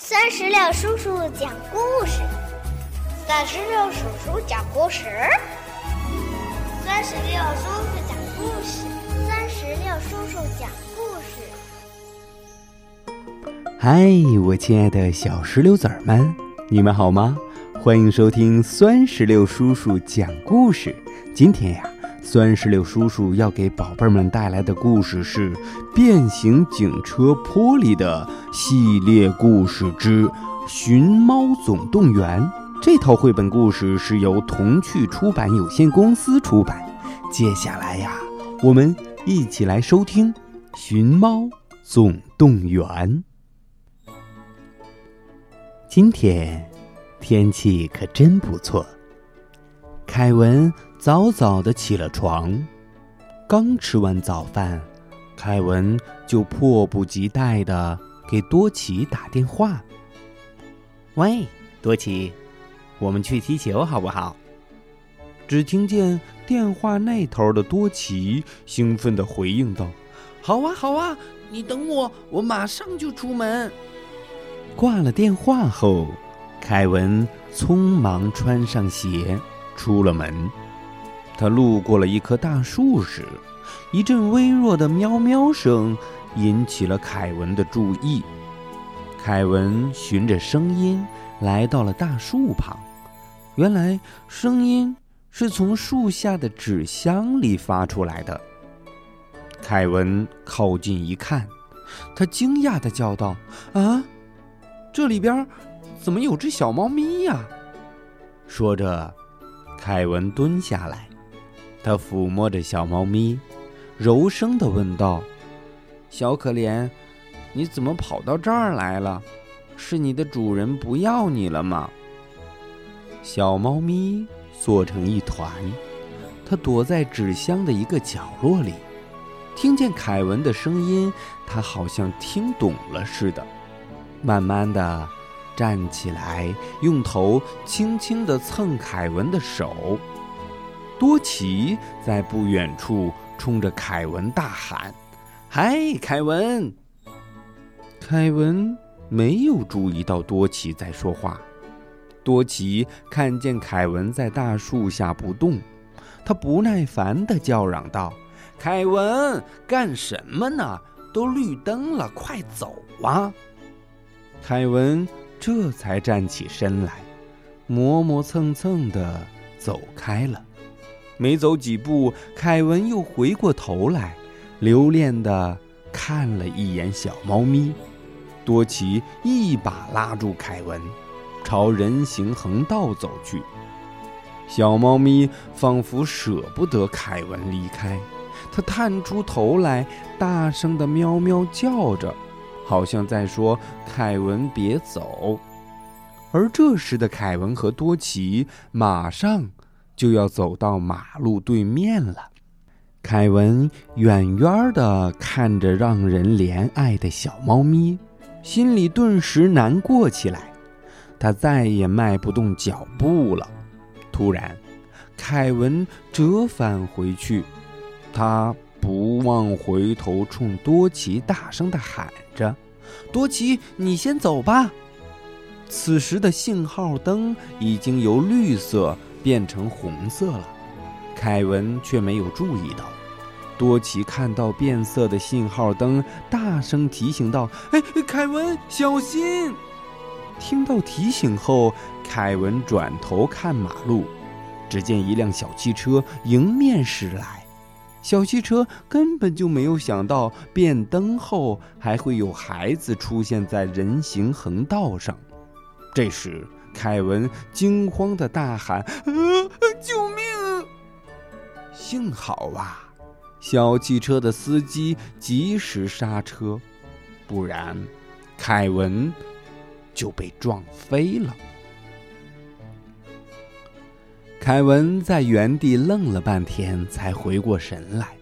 三十六叔叔讲故事，三十六叔叔讲故事，三十六叔叔讲故事，三十六叔叔讲故事。嗨，我亲爱的小石榴籽儿们，你们好吗？欢迎收听酸石榴叔叔讲故事。今天呀。酸石榴叔叔要给宝贝们带来的故事是《变形警车波利》的系列故事之《寻猫总动员》。这套绘本故事是由童趣出版有限公司出版。接下来呀，我们一起来收听《寻猫总动员》。今天天气可真不错，凯文。早早的起了床，刚吃完早饭，凯文就迫不及待的给多奇打电话。喂，多奇，我们去踢球好不好？只听见电话那头的多奇兴奋的回应道：“好啊，好啊，你等我，我马上就出门。”挂了电话后，凯文匆忙穿上鞋，出了门。他路过了一棵大树时，一阵微弱的喵喵声引起了凯文的注意。凯文循着声音来到了大树旁，原来声音是从树下的纸箱里发出来的。凯文靠近一看，他惊讶地叫道：“啊，这里边怎么有只小猫咪呀？”说着，凯文蹲下来。他抚摸着小猫咪，柔声地问道：“小可怜，你怎么跑到这儿来了？是你的主人不要你了吗？”小猫咪缩成一团，它躲在纸箱的一个角落里。听见凯文的声音，它好像听懂了似的，慢慢的站起来，用头轻轻地蹭凯文的手。多奇在不远处冲着凯文大喊：“嗨，凯文！”凯文没有注意到多奇在说话。多奇看见凯文在大树下不动，他不耐烦地叫嚷道：“凯文，干什么呢？都绿灯了，快走啊！”凯文这才站起身来，磨磨蹭蹭地走开了。没走几步，凯文又回过头来，留恋地看了一眼小猫咪。多奇一把拉住凯文，朝人行横道走去。小猫咪仿佛舍不得凯文离开，它探出头来，大声地喵喵叫着，好像在说：“凯文，别走。”而这时的凯文和多奇马上。就要走到马路对面了，凯文远远地看着让人怜爱的小猫咪，心里顿时难过起来。他再也迈不动脚步了。突然，凯文折返回去，他不忘回头冲多奇大声地喊着：“多奇，你先走吧。”此时的信号灯已经由绿色。变成红色了，凯文却没有注意到。多奇看到变色的信号灯，大声提醒道：“哎，凯文，小心！”听到提醒后，凯文转头看马路，只见一辆小汽车迎面驶来。小汽车根本就没有想到变灯后还会有孩子出现在人行横道上。这时，凯文惊慌的大喊：“救命！”幸好啊，小汽车的司机及时刹车，不然凯文就被撞飞了。凯文在原地愣了半天，才回过神来，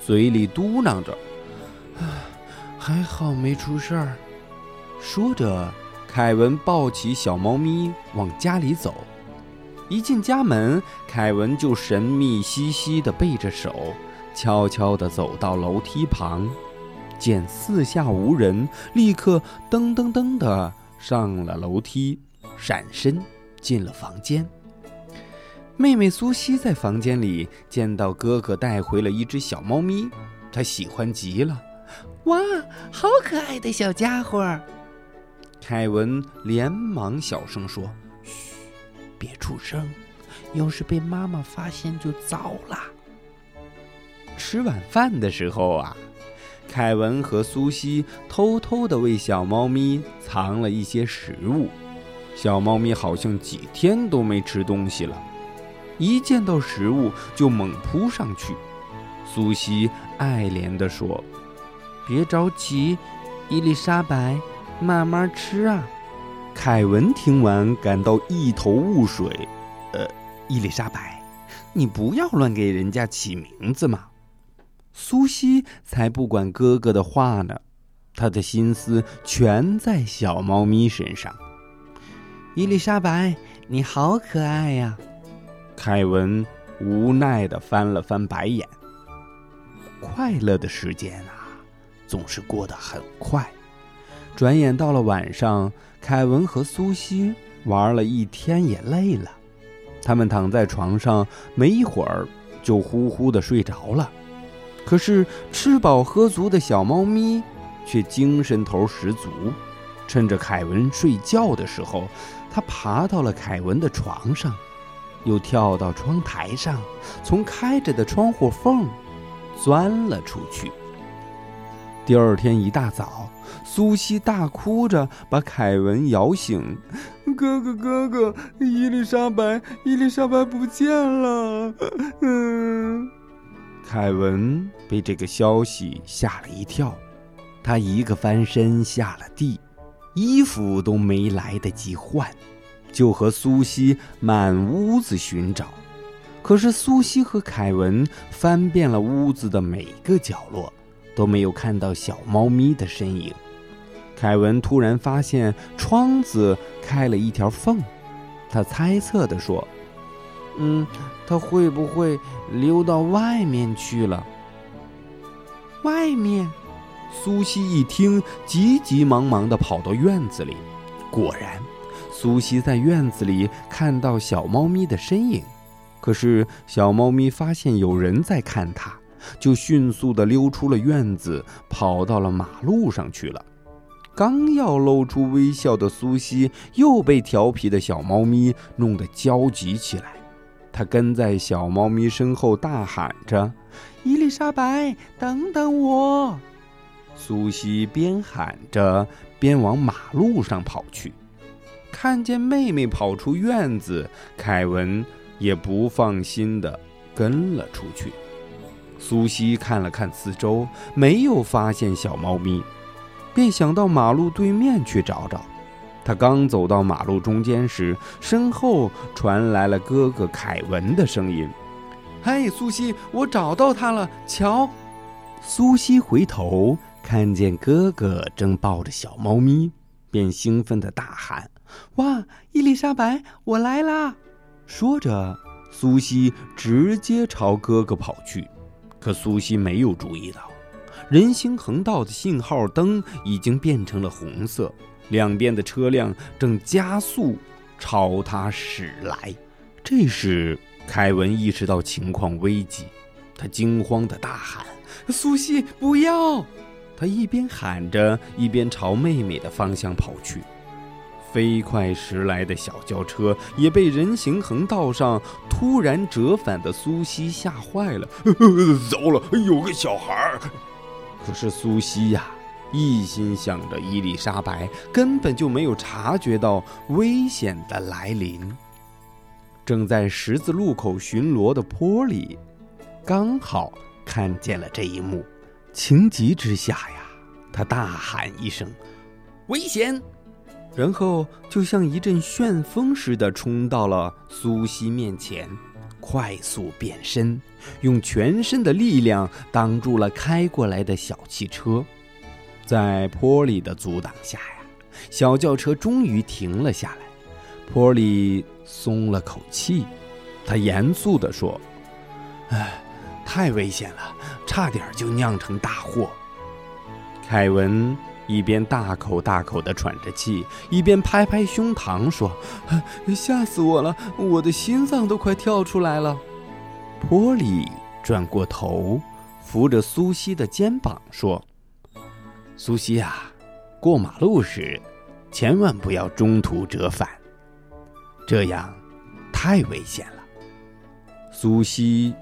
嘴里嘟囔着：“啊还好没出事儿。”说着。凯文抱起小猫咪往家里走，一进家门，凯文就神秘兮兮地背着手，悄悄地走到楼梯旁，见四下无人，立刻噔噔噔地上了楼梯，闪身进了房间。妹妹苏西在房间里见到哥哥带回了一只小猫咪，她喜欢极了。哇，好可爱的小家伙！凯文连忙小声说：“嘘，别出声，要是被妈妈发现就糟了。”吃晚饭的时候啊，凯文和苏西偷偷地为小猫咪藏了一些食物。小猫咪好像几天都没吃东西了，一见到食物就猛扑上去。苏西爱怜地说。别着急，伊丽莎白，慢慢吃啊。凯文听完感到一头雾水。呃，伊丽莎白，你不要乱给人家起名字嘛。苏西才不管哥哥的话呢，他的心思全在小猫咪身上。伊丽莎白，你好可爱呀。凯文无奈的翻了翻白眼。快乐的时间啊！总是过得很快，转眼到了晚上，凯文和苏西玩了一天也累了，他们躺在床上，没一会儿就呼呼的睡着了。可是吃饱喝足的小猫咪却精神头十足，趁着凯文睡觉的时候，它爬到了凯文的床上，又跳到窗台上，从开着的窗户缝钻了出去。第二天一大早，苏西大哭着把凯文摇醒：“哥哥，哥哥，伊丽莎白，伊丽莎白不见了。”嗯，凯文被这个消息吓了一跳，他一个翻身下了地，衣服都没来得及换，就和苏西满屋子寻找。可是苏西和凯文翻遍了屋子的每个角落。都没有看到小猫咪的身影。凯文突然发现窗子开了一条缝，他猜测地说：“嗯，它会不会溜到外面去了？”外面，苏西一听，急急忙忙地跑到院子里。果然，苏西在院子里看到小猫咪的身影。可是，小猫咪发现有人在看它。就迅速地溜出了院子，跑到了马路上去了。刚要露出微笑的苏西，又被调皮的小猫咪弄得焦急起来。它跟在小猫咪身后大喊着：“伊丽莎白，等等我！”苏西边喊着边往马路上跑去。看见妹妹跑出院子，凯文也不放心地跟了出去。苏西看了看四周，没有发现小猫咪，便想到马路对面去找找。他刚走到马路中间时，身后传来了哥哥凯文的声音：“嘿，苏西，我找到他了！瞧！”苏西回头看见哥哥正抱着小猫咪，便兴奋地大喊：“哇，伊丽莎白，我来啦！”说着，苏西直接朝哥哥跑去。可苏西没有注意到，人行横道的信号灯已经变成了红色，两边的车辆正加速朝他驶来。这时，凯文意识到情况危急，他惊慌地大喊：“苏西，不要！”他一边喊着，一边朝妹妹的方向跑去。飞快驶来的小轿车也被人行横道上突然折返的苏西吓坏了。糟了，有个小孩儿！可是苏西呀，一心想着伊丽莎白，根本就没有察觉到危险的来临。正在十字路口巡逻的波里，刚好看见了这一幕，情急之下呀，他大喊一声：“危险！”然后就像一阵旋风似的冲到了苏西面前，快速变身，用全身的力量挡住了开过来的小汽车。在坡里的阻挡下呀，小轿车终于停了下来。坡里松了口气，他严肃地说：“哎，太危险了，差点就酿成大祸。”凯文。一边大口大口地喘着气，一边拍拍胸膛说：“吓死我了，我的心脏都快跳出来了。”波利转过头，扶着苏西的肩膀说：“苏西啊，过马路时，千万不要中途折返，这样太危险了。”苏西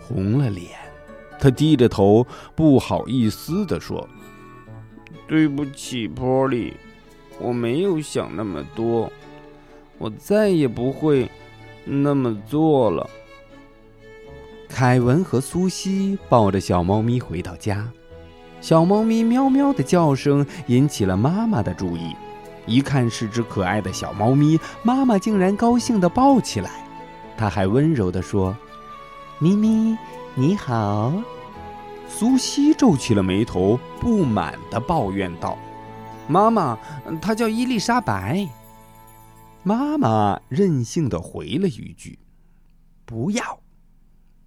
红了脸，他低着头，不好意思地说：“对不起，波利，我没有想那么多，我再也不会那么做了。”凯文和苏西抱着小猫咪回到家，小猫咪喵喵的叫声引起了妈妈的注意。一看是只可爱的小猫咪，妈妈竟然高兴地抱起来。她还温柔地说：“咪咪，你好。”苏西皱起了眉头，不满地抱怨道：“妈妈，她叫伊丽莎白。”妈妈任性地回了一句：“不要。”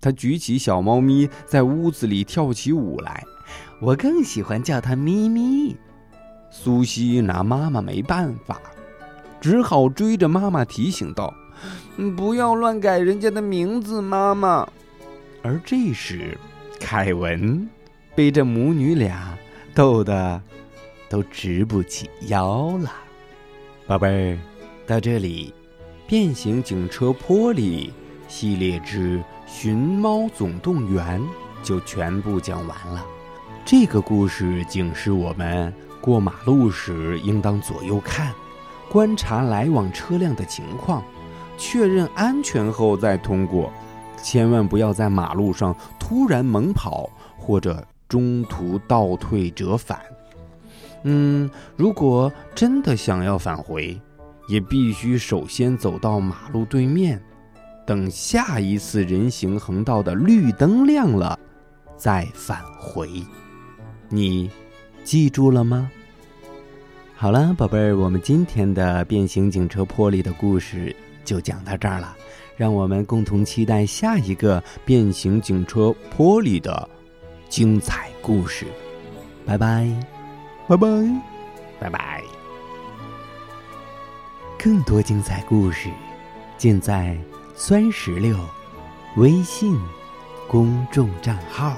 她举起小猫咪，在屋子里跳起舞来。我更喜欢叫它咪咪。苏西拿妈妈没办法，只好追着妈妈提醒道：“不要乱改人家的名字，妈妈。”而这时，凯文被这母女俩逗得都直不起腰了。宝贝儿，到这里，变形警车波利系列之。《寻猫总动员》就全部讲完了。这个故事警示我们：过马路时应当左右看，观察来往车辆的情况，确认安全后再通过。千万不要在马路上突然猛跑，或者中途倒退折返。嗯，如果真的想要返回，也必须首先走到马路对面。等下一次人行横道的绿灯亮了，再返回。你记住了吗？好了，宝贝儿，我们今天的变形警车波利的故事就讲到这儿了。让我们共同期待下一个变形警车波利的精彩故事。拜拜，拜拜，拜拜。更多精彩故事，尽在。酸石榴微信公众账号。